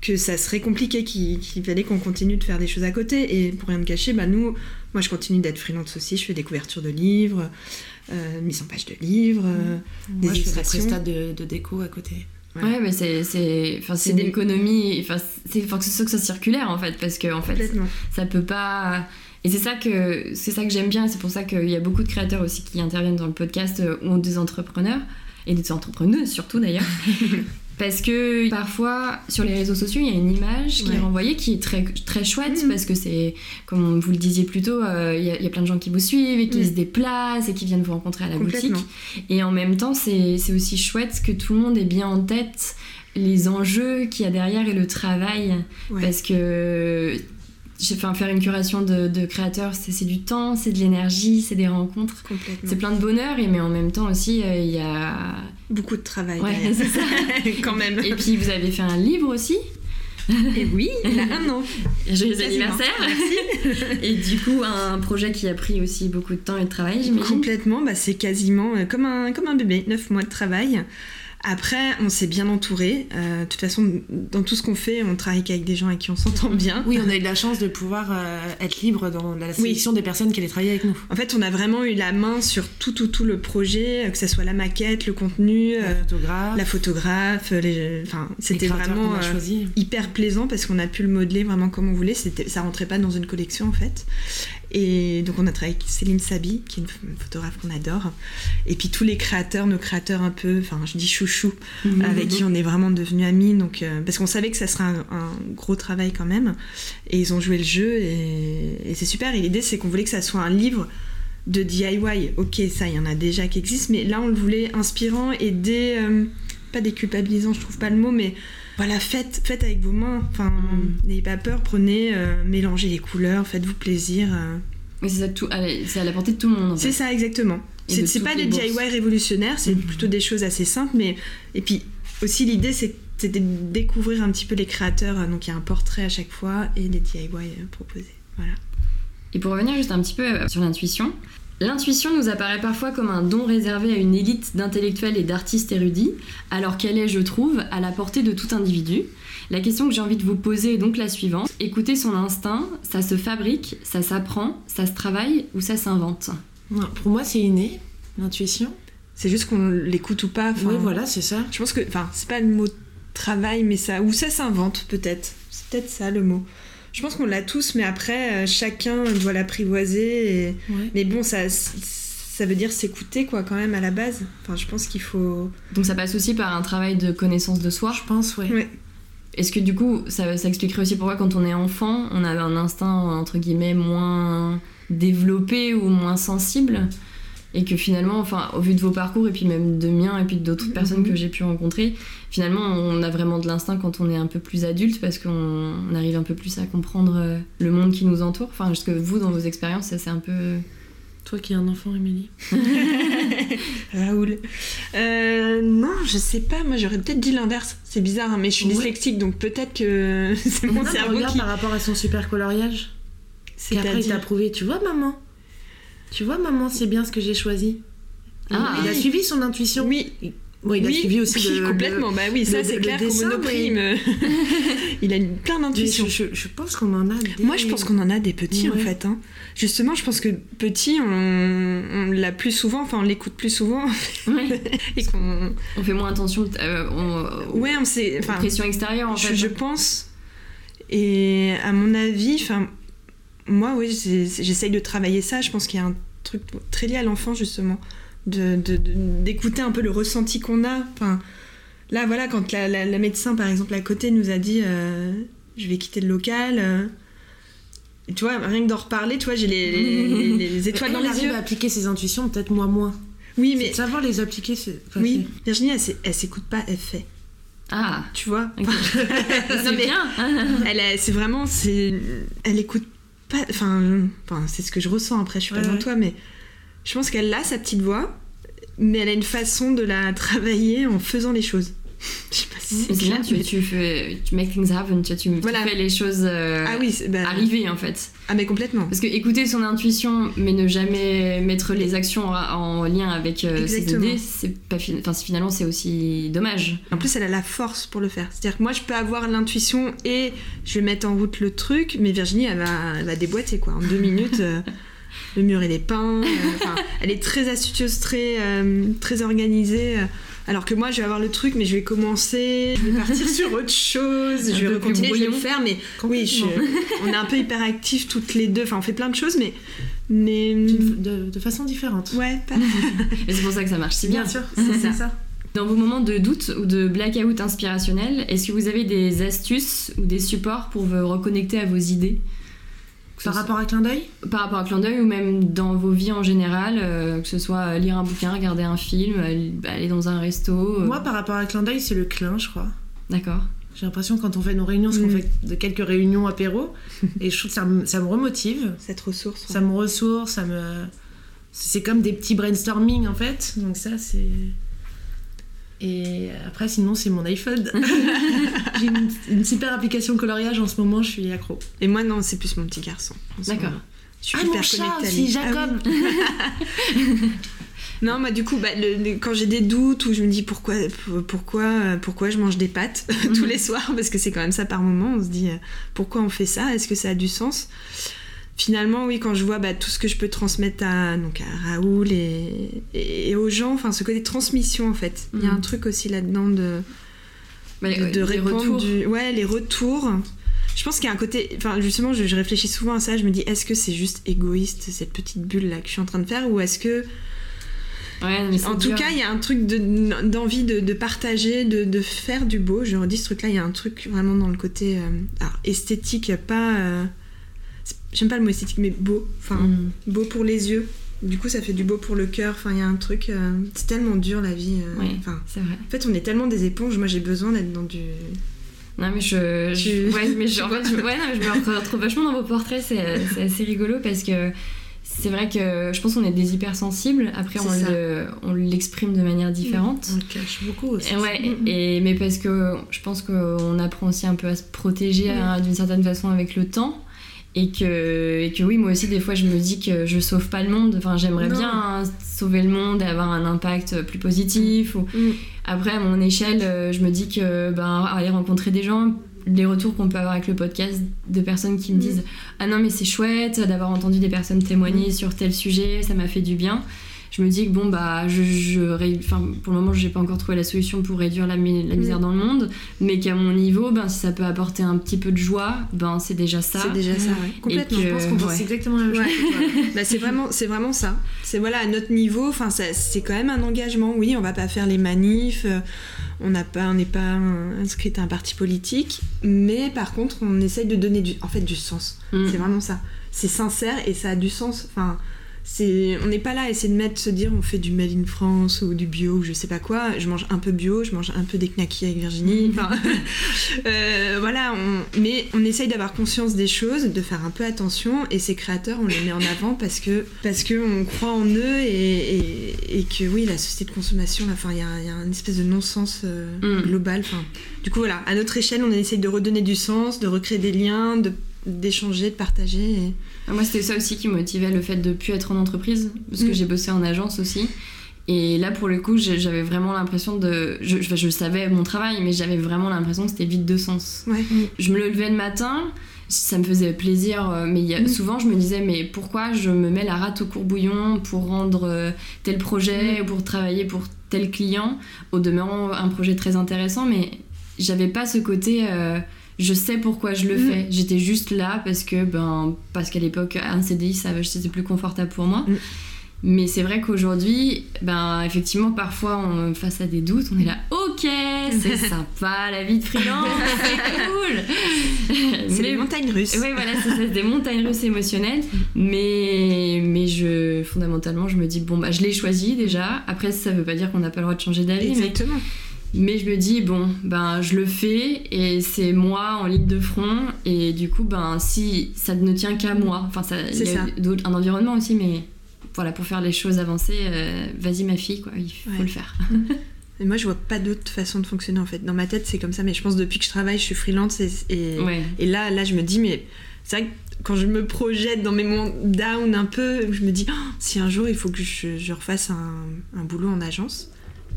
que ça serait compliqué, qu'il fallait qu'on continue de faire des choses à côté. Et pour rien me cacher, bah nous, moi je continue d'être freelance aussi, je fais des couvertures de livres, euh, mise en page de livres, euh, des Moi, illustrations. Je fais de, de déco à côté. Ouais, mais c'est c'est enfin c'est l'économie enfin c'est faut que ce soit circulaire en fait parce que en fait ça peut pas et c'est ça que c'est ça que j'aime bien c'est pour ça qu'il y a beaucoup de créateurs aussi qui interviennent dans le podcast euh, ou des entrepreneurs et des entrepreneuses surtout d'ailleurs Parce que parfois, sur les réseaux sociaux, il y a une image qui est renvoyée qui est très, très chouette, mm. parce que c'est, comme vous le disiez plus tôt, euh, il y, a plein de gens qui vous suivent et qui mm. se déplacent et qui viennent vous rencontrer à la boutique. Et en même temps, c'est aussi chouette que tout le monde ait bien en tête les enjeux qu'il y a derrière et le travail. Parce que enfin, faire une curation de, créateurs, c'est du temps, c'est de l'énergie, c'est des rencontres. C'est plein de bonheur, et, mais en même temps aussi, euh, il y a. Beaucoup de travail. Ouais, c'est ça. Quand même. Et puis, vous avez fait un livre aussi et oui, il a un an. Joyeux anniversaire. Merci. et du coup, un projet qui a pris aussi beaucoup de temps et de travail, j'imagine. Complètement, bah, c'est quasiment euh, comme un, comme un bébé, 9 mois de travail. Après, on s'est bien entouré. Euh, de toute façon, dans tout ce qu'on fait, on travaille avec des gens avec qui on s'entend bien. Oui, on a eu la chance de pouvoir euh, être libre dans la sélection des personnes qui allaient travailler avec nous. En fait, on a vraiment eu la main sur tout, tout, tout le projet, euh, que ce soit la maquette, le contenu, la photographe, la photographe les... enfin, c'était vraiment hyper plaisant parce qu'on a pu le modeler vraiment comme on voulait. Ça rentrait pas dans une collection en fait. Et donc on a travaillé avec Céline Sabi, qui est une photographe qu'on adore. Et puis tous les créateurs, nos créateurs un peu, enfin je dis chouchou, mhm. avec qui on est vraiment devenus amis. Donc, euh, parce qu'on savait que ça serait un, gros travail quand même. Et ils ont joué le jeu et, c'est super. Et l'idée c'est qu'on voulait que ça soit un livre de DIY. Ok, ça il y en a déjà qui existent, mais là on le voulait inspirant et des... Euh, pas déculpabilisant, je trouve pas le mot, mais voilà, faites, faites avec vos mains. Enfin, mm. n'ayez pas peur, prenez, euh, mélangez les couleurs, faites-vous plaisir. Euh. C'est tout, c'est à la portée de tout le monde. C'est ça, exactement. C'est pas des DIY révolutionnaires, c'est mm. plutôt des choses assez simples, mais et puis aussi l'idée c'est de découvrir un petit peu les créateurs. Donc il y a un portrait à chaque fois et des DIY euh, proposés. Voilà. Et pour revenir juste un petit peu sur l'intuition, L'intuition nous apparaît parfois comme un don réservé à une élite d'intellectuels et d'artistes érudits, alors qu'elle est, je trouve, à la portée de tout individu? La question que j'ai envie de vous poser est donc la suivante. Écouter son instinct, ça se fabrique, ça s'apprend, ça se travaille ou ça s'invente? Pour moi, c'est inné, l'intuition. C'est juste qu'on l'écoute ou pas. oui, voilà, c'est ça. Je pense que, enfin, c'est pas le mot travaille, mais ça. Ou ça s'invente, peut-être. C'est peut-être ça le mot. Je pense qu'on l'a tous, mais après, euh, chacun doit l'apprivoiser. Et... Ouais. Mais bon, ça, ça veut dire s'écouter, quoi, quand même, à la base. Enfin, je pense qu'il faut. Donc ça passe aussi par un travail de connaissance de soi. Je pense, ouais. Ouais. Est-ce que du coup, ça, ça expliquerait aussi pourquoi quand on est enfant, on a un instinct entre guillemets moins développé ou moins sensible? Et que finalement, enfin, au vu de vos parcours et puis même de mien et puis d'autres Mhm. personnes que j'ai pu rencontrer, finalement, on a vraiment de l'instinct quand on est un peu plus adulte parce qu'on on arrive un peu plus à comprendre euh, le monde qui nous entoure. Enfin, est-ce que vous, dans vos expériences, ça c'est un peu... Toi qui es un enfant, Émilie. Raoul. Euh, non, je sais pas. Moi, j'aurais peut-être dit l'inverse. C'est bizarre, hein, mais je suis Ouais. dyslexique, donc peut-être que c'est mon cerveau regarde qui. par rapport à son super coloriage. Et après, il t'a prouvé, tu vois, maman Tu vois, maman, c'est bien ce que j'ai choisi. Ah. il a suivi son intuition. Oui, Bon, il a suivi aussi oui, le- complètement. le- bah oui, ça c'est clair dessin, Monoprix, mais- il a une, plein Mais d'intuition. je, je- je pense qu'on en a des... Moi, je pense qu'on en a des petits en fait. hein. Justement, je pense que petit, on, on l'a plus souvent, enfin, on l'écoute plus souvent Ouais. et qu'on. On fait moins attention euh, on- Ouais, on sait. aux Enfin, pressions extérieures en je, fait. je pense. Et à mon avis, enfin, moi, oui, j'essaye de travailler ça. Je pense qu'il y a un truc très lié à l'enfant justement, de de- de- d'écouter un peu le ressenti qu'on a. Enfin, là, voilà, quand la, la- la médecin, par exemple, à côté, nous a dit, euh, je vais quitter le local. euh, tu vois, rien que d'en reparler, tu vois, j'ai les, les- les- les étoiles dans Elle les arrive yeux. à appliquer ses intuitions, peut-être moi moins. Oui, Mais savoir les appliquer, c'est... enfin, oui, Virginie, elle, elle s'écoute pas, elle fait. Ah, Tu vois? Ok. c'est bien. C'est vraiment, c'est, elle écoute pas. Enfin, enfin, c'est ce que je ressens. Après, je suis pas ouais. toi, mais je pense qu'elle a sa petite voix, mais elle a une façon de la travailler en faisant les choses. Je sais pas si c'est clair, tu, mais- tu fais, tu make things happen, tu, tu, tu Voilà. fais les choses euh, Ah oui, bah, arriver en fait. Ah mais complètement. Parce que écouter son intuition, mais ne jamais mettre les actions en, en lien avec euh, ses idées, c'est pas fin- enfin, finalement c'est aussi dommage. En plus, elle a la force pour le faire. C'est-à-dire que moi, je peux avoir l'intuition et je vais mettre en route le truc, mais Virginie, elle va, elle va déboîter quoi. En deux minutes, euh, le mur il est peint. euh, elle est très astucieuse, très, euh, très organisée. Alors que moi, je vais avoir le truc, mais je vais commencer, je vais partir sur autre chose, je vais continuer, je vais le faire, mais oui, je- on est un peu hyperactifs toutes les deux. Enfin, on fait plein de choses, mais, mais De, de façon différente. ouais, pas. Et c'est pour ça que ça marche si bien. Bien sûr, C'est ça. ça. Dans vos moments de doute ou de blackout inspirationnel, est-ce que vous avez des astuces ou des supports pour vous reconnecter à vos idées? Par rapport à clin d'œil par rapport à clin d'œil ou même dans vos vies en général, euh, que ce soit lire un bouquin, regarder un film, aller aller dans un resto. euh, Moi, par rapport à clin d'œil, c'est le clin, je crois. D'accord. J'ai l'impression quand on fait nos réunions, parce qu'on Mm. fait de quelques réunions apéro, et je trouve que ça, me- ça me remotive, Cette ressource. ça me ressource, ça me... C'est comme des petits brainstorming en fait, donc ça c'est... Et après sinon c'est mon iPhone. J'ai une, une super application coloriage en ce moment, je suis accro. Et moi, non, c'est plus mon petit garçon. D'accord. moment. Je suis Ah hyper mon chat aussi. Ah oui. Jacob Non, moi du coup, bah, le- le- quand j'ai des doutes ou je me dis pourquoi, pourquoi, pourquoi je mange des pâtes tous les soirs, parce que c'est quand même ça par moment, on se dit euh, pourquoi on fait ça, est-ce que ça a du sens? Finalement, oui, quand je vois bah, tout ce que je peux transmettre à, donc à Raoul et, et, et aux gens, enfin ce côté transmission en fait, il y a un truc aussi là-dedans de, Bah, de, répondre du- ouais les retours. Je pense qu'il y a un côté enfin justement je, je réfléchis souvent à ça. Je me dis est-ce que c'est juste égoïste cette petite bulle là que je suis en train de faire ou est-ce que Ouais, mais en tout dur. cas il y a un truc de- d'envie de, de partager de, de faire du beau. Je redis ce truc là il y a un truc vraiment dans le côté euh, alors, esthétique pas euh, j'aime pas le mot esthétique mais beau enfin Mm. beau pour les yeux du coup ça fait du beau pour le cœur enfin il y a un truc euh, c'est tellement dur la vie euh, enfin C'est vrai. en fait on est tellement des éponges moi j'ai besoin d'être dans du Non mais je, je- Tu- ouais mais je, en fait, je, ouais, non, je me retrouve vachement dans vos portraits c'est c'est assez rigolo parce que c'est vrai que je pense qu'on est des hypersensibles après on le- l'exprime de manière différente On le cache beaucoup aussi. Et ouais, Mm, mm. et, mais parce que je pense qu'on apprend aussi un peu à se protéger hein, d'une certaine façon avec le temps. Et que, et que oui, moi aussi, des fois, je me dis que je sauve pas le monde. Enfin, j'aimerais bien hein, sauver le monde et avoir un impact plus positif. Ou... Mm. Après, à mon échelle, euh, je me dis que ben, aller rencontrer des gens, les retours qu'on peut avoir avec le podcast de personnes qui me Mm. disent Ah non, mais c'est chouette d'avoir entendu des personnes témoigner sur tel sujet, ça m'a fait du bien. Je me dis que bon bah je, je ré- enfin, pour le moment j'ai pas encore trouvé la solution pour réduire la, mi- la misère Mm. dans le monde mais qu'à mon niveau ben si ça peut apporter un petit peu de joie ben c'est déjà ça C'est déjà ça, ouais. Complètement. que- Je pense qu'on pense ouais. exactement la même chose. Ouais. Bah, c'est vraiment, c'est vraiment ça. C'est voilà à notre niveau. Enfin, c'est quand même un engagement. Oui, on va pas faire les manifs. euh, On n'a pas, on n'est pas euh, inscrit à un parti politique. Mais par contre, on essaye de donner du, en fait, du sens. Mm. C'est vraiment ça. C'est sincère et ça a du sens. Enfin, c'est, on n'est pas là à essayer de mettre, se dire, on fait du Made in France ou du bio ou je sais pas quoi. Je mange un peu bio, je mange un peu des knackis avec Virginie. Enfin, euh, voilà. On, mais on essaye d'avoir conscience des choses, de faire un peu attention. Et ces créateurs, on les met en avant parce que parce que on croit en eux et, et, et que oui, la société de consommation, là, enfin, il y, a- il y a une espèce de non-sens euh, Mm. global. Enfin, du coup, voilà, à notre échelle, on essaye de redonner du sens, de recréer des liens, de d'échanger, de partager. et- Ah, Moi, c'était ça aussi qui motivait le fait de plus être en entreprise, parce que Mm. j'ai bossé en agence aussi. Et là, pour le coup, j'avais vraiment l'impression de. Je, je, je savais mon travail, mais j'avais vraiment l'impression que c'était vide de sens. Ouais. Je me levais le matin, ça me faisait plaisir, euh, mais il y a- Mm. souvent je me disais, mais pourquoi je me mets la rate au courbouillon pour rendre euh, tel projet, pour travailler pour tel client Au demeurant, un projet très intéressant, mais j'avais pas ce côté. euh, je sais pourquoi je le Mm. fais. J'étais juste là parce que, ben, parce qu'à l'époque, un CDI, ça, c'était plus confortable pour moi. Mm. Mais c'est vrai qu'aujourd'hui, ben, effectivement, parfois, on, face à des doutes, on est là, ok, c'est sympa, la vie de freelance, c'est cool. C'est les montagnes russes. Oui, voilà, c'est des montagnes russes émotionnelles. Mais, mais je, fondamentalement, je me dis, bon, bah, je l'ai choisi déjà. Après, ça veut pas dire qu'on n'a pas le droit de changer d'avis. Exactement. mais je me dis, bon, ben, je le fais et c'est moi en ligne de front. Et du coup, ben, si ça ne tient qu'à moi, enfin, ça, il y C'est a ça. d'autres- un environnement aussi, mais voilà, pour faire les choses avancer, euh, vas-y, ma fille, quoi, il faut Ouais. le faire. Mais moi, je vois pas d'autre façon de fonctionner en fait. Dans ma tête, c'est comme ça. Mais je pense depuis que je travaille, je suis freelance et, et, Ouais. et là, là, je me dis, mais c'est vrai que quand je me projette dans mes moments down un peu, je me dis, Oh, si un jour il faut que je, je refasse un, un boulot en agence.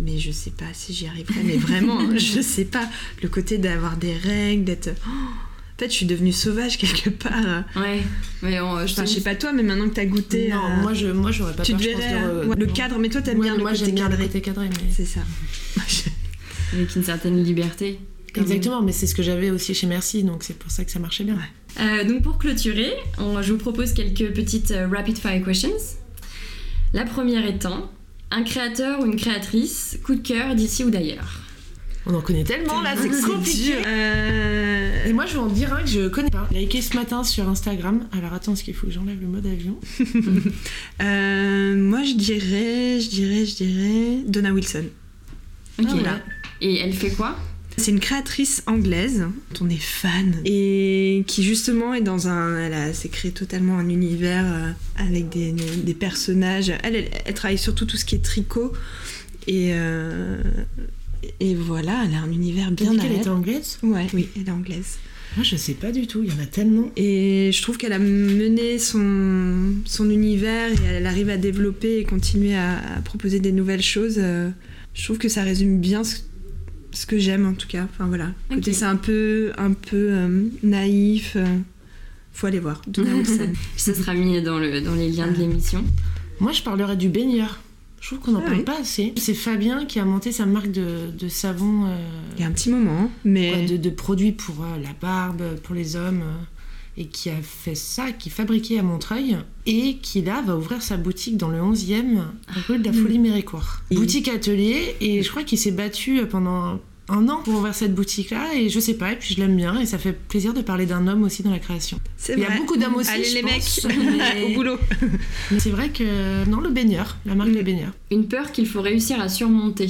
Mais je sais pas si j'y arriverai, mais vraiment, hein, je sais pas. Le côté d'avoir des règles, d'être. Oh, en fait, je suis devenue sauvage quelque part. Ouais. Mais on- je Enfin, je sais pas toi, mais maintenant que t'as goûté. Non, à- moi, je, moi, j'aurais pas tu peur, te je pense, verrais. de euh, ouais, le non. cadre, mais toi, t'aimes Moi, bien le moi, côté bien le cadré. côté cadré. mais- C'est ça. avec une certaine liberté. même. Exactement, mais c'est ce que j'avais aussi chez Merci, donc c'est pour ça que ça marchait bien. Ouais. Euh, donc pour clôturer, on- je vous propose quelques petites euh, rapid fire questions. La première étant un créateur ou une créatrice coup de cœur d'ici ou d'ailleurs. On en connaît tellement là, c'est compliqué. Euh, Et moi, je vais en dire un que je connais pas. Liké ce matin sur Instagram. Alors attends, ce qu'il faut que j'enlève le mode avion. Euh, moi, je dirais, je dirais, je dirais Donna Wilson. Ok. Ah, voilà. Et elle fait quoi? C'est une créatrice anglaise dont on est fan et qui justement est dans un, elle a s'est créé totalement un univers euh, avec des, des personnages. Elle, elle, elle travaille surtout tout ce qui est tricot et euh, et voilà, elle a un univers bien à elle. anglaise? Ouais, oui, elle est anglaise. Moi, je sais pas du tout, il y en a tellement. Et je trouve qu'elle a mené son, son univers et elle arrive à développer et continuer à, à proposer des nouvelles choses. Euh, Je trouve que ça résume bien ce, ce que j'aime en tout cas. Enfin voilà. Côté c'est un peu, un peu euh, naïf. euh, faut aller voir. Ça sera mis dans, le, dans les liens de l'émission. Moi, je parlerais du baigneur. Je trouve qu'on n'en Ah parle pas assez. C'est Fabien qui a monté sa marque de, de savon, euh, Il y a un petit moment, hein, mais de, de produits pour euh, la barbe, pour les hommes, euh, et qui a fait ça, qui fabriquait à Montreuil, et qui là va ouvrir sa boutique dans le 11e rue de la Folie Méricourt. Et- Boutique atelier, et je crois qu'il s'est battu pendant un an pour ouvrir cette boutique-là, et je sais pas, et puis je l'aime bien, et ça fait plaisir de parler d'un homme aussi dans la création. c'est Il y a beaucoup d'hommes aussi, Allez je les pense, mecs, mais- au boulot. Mais c'est vrai que, non, le baigneur, la marque Mm. des baigneurs. Une peur qu'il faut réussir à surmonter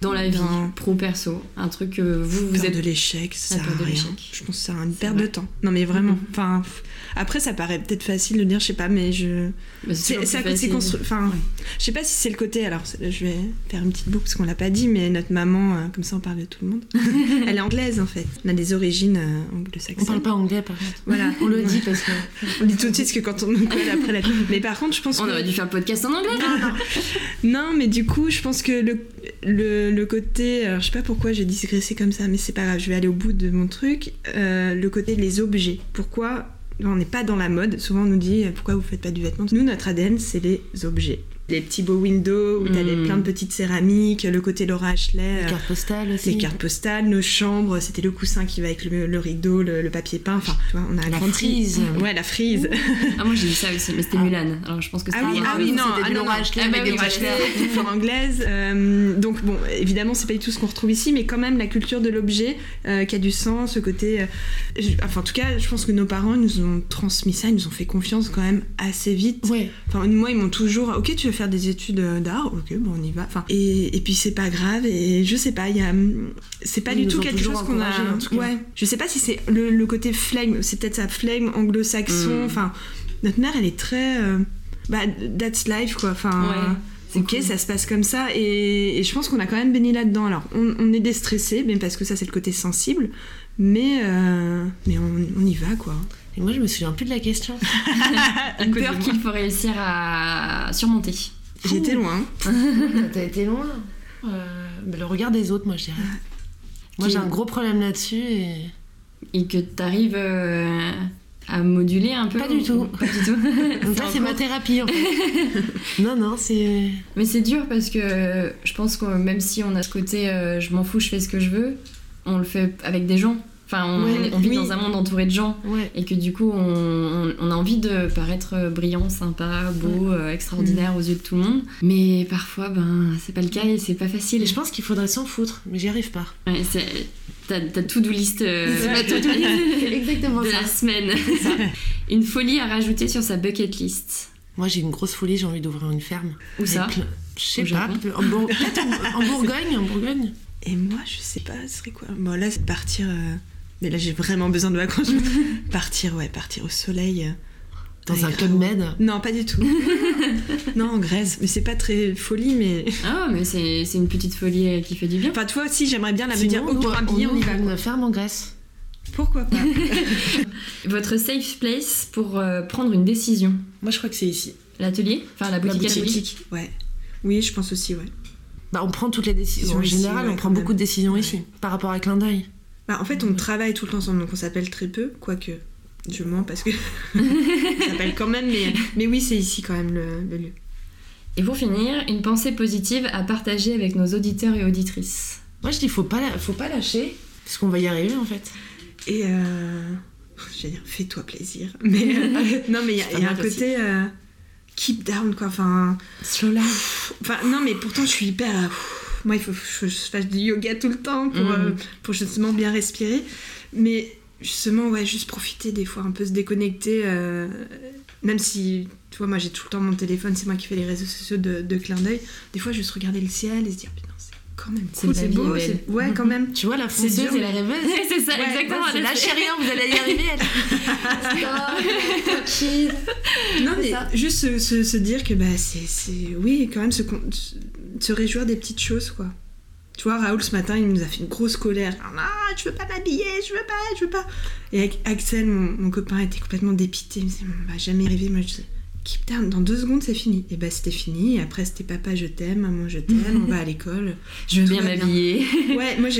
dans la vie, Non. pro-perso. Un truc que vous, vous Peur êtes... de l'échec, ça sert à de rien. l'échec. Je pense que c'est une perte de temps. Non mais vraiment. Mhm. Enfin, pff, après ça paraît peut-être facile de dire, je sais pas, mais je. Bah, C'est toujours c'est à plus côté facile. constru- Enfin, Ouais. je sais pas si c'est le côté. Alors, je vais faire une petite boucle parce qu'on l'a pas dit, mais notre maman, euh, comme ça on parle de tout le monde. elle est anglaise en fait. On a des origines euh, On anglo-saxonnes. parle pas anglais par contre. Voilà, On le dit parce que. On dit tout de suite que quand on nous colle après la. Mais par contre, je pense On que. aurait dû faire le podcast en anglais. Non, mais du coup, je pense que le, le, le côté. Alors, je sais pas pourquoi j'ai digressé comme ça, mais c'est pas grave, je vais aller au bout de mon truc. Euh, le côté des objets. Pourquoi on n'est pas dans la mode? Souvent, on nous dit pourquoi vous faites pas du vêtement? Nous, notre ADN, c'est les objets. Les petits beaux windows où t'as des- Mm. plein de petites céramiques, le côté Laura Ashley. Les cartes postales aussi. les cartes postales, nos chambres, c'était le coussin qui va avec le, le rideau, le, le papier peint. Enfin, tu vois, on a La grandi. frise. Ouais, la frise. Ah, moi j'ai eu ça aussi, mais c'était Ah. Mulan. Alors je pense que Ah c'était oui, ah peu- oui, non, ah non, Laura non. Ashley Ah bah avec oui, des voilà. bracelets. une fleur anglaise. Euh, donc bon, évidemment, c'est pas du tout ce qu'on retrouve ici, mais quand même la culture de l'objet euh, qui a du sens, ce côté. euh, je- enfin, en tout cas, je pense que nos parents ils nous ont transmis ça, ils nous ont fait confiance quand même assez vite. Ouais. Enfin, moi, ils m'ont toujours. Ok, tu veux faire des études euh, d'art Ok, bon, on y va. Enfin, et, et puis c'est pas grave. Et je sais pas, il y a. hum, C'est pas Ils du tout quelque chose qu'on a. encouragés, en tout cas. Ouais. Je sais pas si c'est le, le côté flegme. C'est peut-être sa flegme anglo-saxon. Mm. Enfin, notre mère, elle est très. euh, bah, that's life, quoi. Enfin. Ouais, Ok, cool. ça se passe comme ça, et, et je pense qu'on a quand même baigné là-dedans. Alors, on, on est déstressé, même parce que ça, c'est le côté sensible, mais, euh, mais on, on y va, quoi. Et moi, je me souviens plus de la question. Une peur qu'il faut réussir à surmonter. J'étais loin. T'as été loin. Euh, le regard des autres, moi, je dirais. Moi, j'ai un gros problème là-dessus et. Et que tu arrives à moduler un peu Pas du ou- tout. Pas du tout. Donc là, c'est ma thérapie, en fait. non, non, c'est. Mais c'est dur parce que je pense que même si on a ce côté euh, je m'en fous, je fais ce que je veux, on le fait avec des gens. Enfin, on, Ouais, on vit oui. dans un monde entouré de gens. Ouais. Et que du coup, on, a envie de paraître brillant, sympa, beau, euh, extraordinaire aux yeux de tout le monde. Mais parfois, ben, c'est pas le cas et c'est pas facile. Et je pense qu'il faudrait s'en foutre, mais j'y arrive pas. Ouais, c'est- T'as t'as to-do list euh. Exactement de ça. la semaine. Une folie à rajouter sur sa bucket list. Moi, j'ai une grosse folie, j'ai envie d'ouvrir une ferme. Où ça plein- Je sais pas. Japon En, Bour- peut-être en, en Bourgogne, en Bourgogne. Et moi, je sais pas, ce serait quoi? Bon, là, c'est partir. euh, Mais là, j'ai vraiment besoin de vacances. partir, ouais, partir au soleil. euh, Dans un club med? Non, pas du tout. non, en Grèce. Mais c'est pas très folie, mais. Ah, mais c'est c'est une petite folie euh, qui fait du bien. Enfin, toi aussi, j'aimerais bien la me dire, oh, pour un on, billet, on y va. une ferme en Grèce. Pourquoi pas? Votre safe place pour euh, prendre une décision. Moi, je crois que c'est ici. L'atelier? Enfin, la boutique. La atelier. boutique, ouais. Oui, je pense aussi, ouais. Bah, on prend toutes les décisions. En Ici, général, ouais, on prend beaucoup de décisions Ouais. ici. Par rapport à clin d'œil. Bah, en fait, on travaille tout le temps ensemble, donc on s'appelle très peu, quoique je mens parce que on s'appelle quand même, mais, mais oui, c'est ici quand même le, le lieu. Et pour finir, une pensée positive à partager avec nos auditeurs et auditrices. Moi, je dis, faut pas, faut pas lâcher. Parce qu'on va y arriver, en fait. Et euh, je vais dire, fais-toi plaisir. Mais euh, non, mais il y a, y un côté euh, keep down, quoi. Enfin, Slow life. enfin, non, mais pourtant, je suis hyper. Pff, moi, il faut que je fasse du yoga tout le temps pour, Mhm. euh, pour justement bien respirer. Mais justement, ouais, juste profiter des fois, un peu se déconnecter. euh, même si, tu vois, moi, j'ai tout le temps mon téléphone, c'est moi qui fais les réseaux sociaux de, de clin d'œil. Des fois, juste regarder le ciel et se dire, putain, c'est quand même C'est cool, c'est beau. Ouais, quand même. Tu vois, la C'est fonceuse et la rêveuse. c'est ça, Ouais, exactement. C'est lâchez rien, vous allez y arriver. Elle. Non, mais ça. juste se, se- se dire que bah, c'est. Oui, quand même, se, se réjouir des petites choses, quoi. Tu vois, Raoul, ce matin, il nous a fait une grosse colère. Ah, je veux pas m'habiller, je veux pas, je veux pas. Et avec Axel, mon, mon copain, était complètement dépité. Il me disait, on va jamais arriver. Moi, je disais, keep down, dans deux secondes, c'est fini. Et bah, c'était fini. Et après, c'était papa, je t'aime, maman, je t'aime, on va à l'école. Je veux bien m'habiller. Ouais, moi,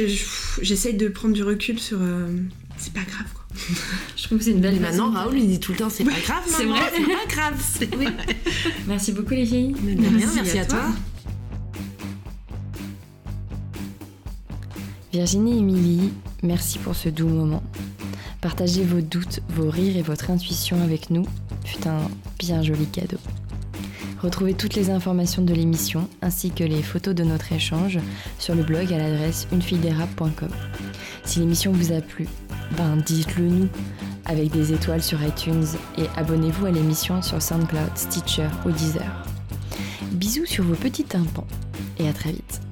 j'essaye de prendre du recul sur. euh, c'est pas grave, quoi. Je trouve que c'est une belle maintenant. Raoul, il dit tout le temps, c'est pas grave, c'est maman, vrai. c'est pas grave. Oui. Merci beaucoup les filles. Merci merci à à toi. Virginie Émilie, merci pour ce doux moment. Partagez vos doutes, vos rires et votre intuition avec nous fut un bien joli cadeau. Retrouvez toutes les informations de l'émission ainsi que les photos de notre échange sur le blog à l'adresse unefilderap.com. Si l'émission vous a plu, ben dites-le nous avec des étoiles sur iTunes et abonnez-vous à l'émission sur SoundCloud, Stitcher ou Deezer. Bisous sur vos petits tympans et à très vite.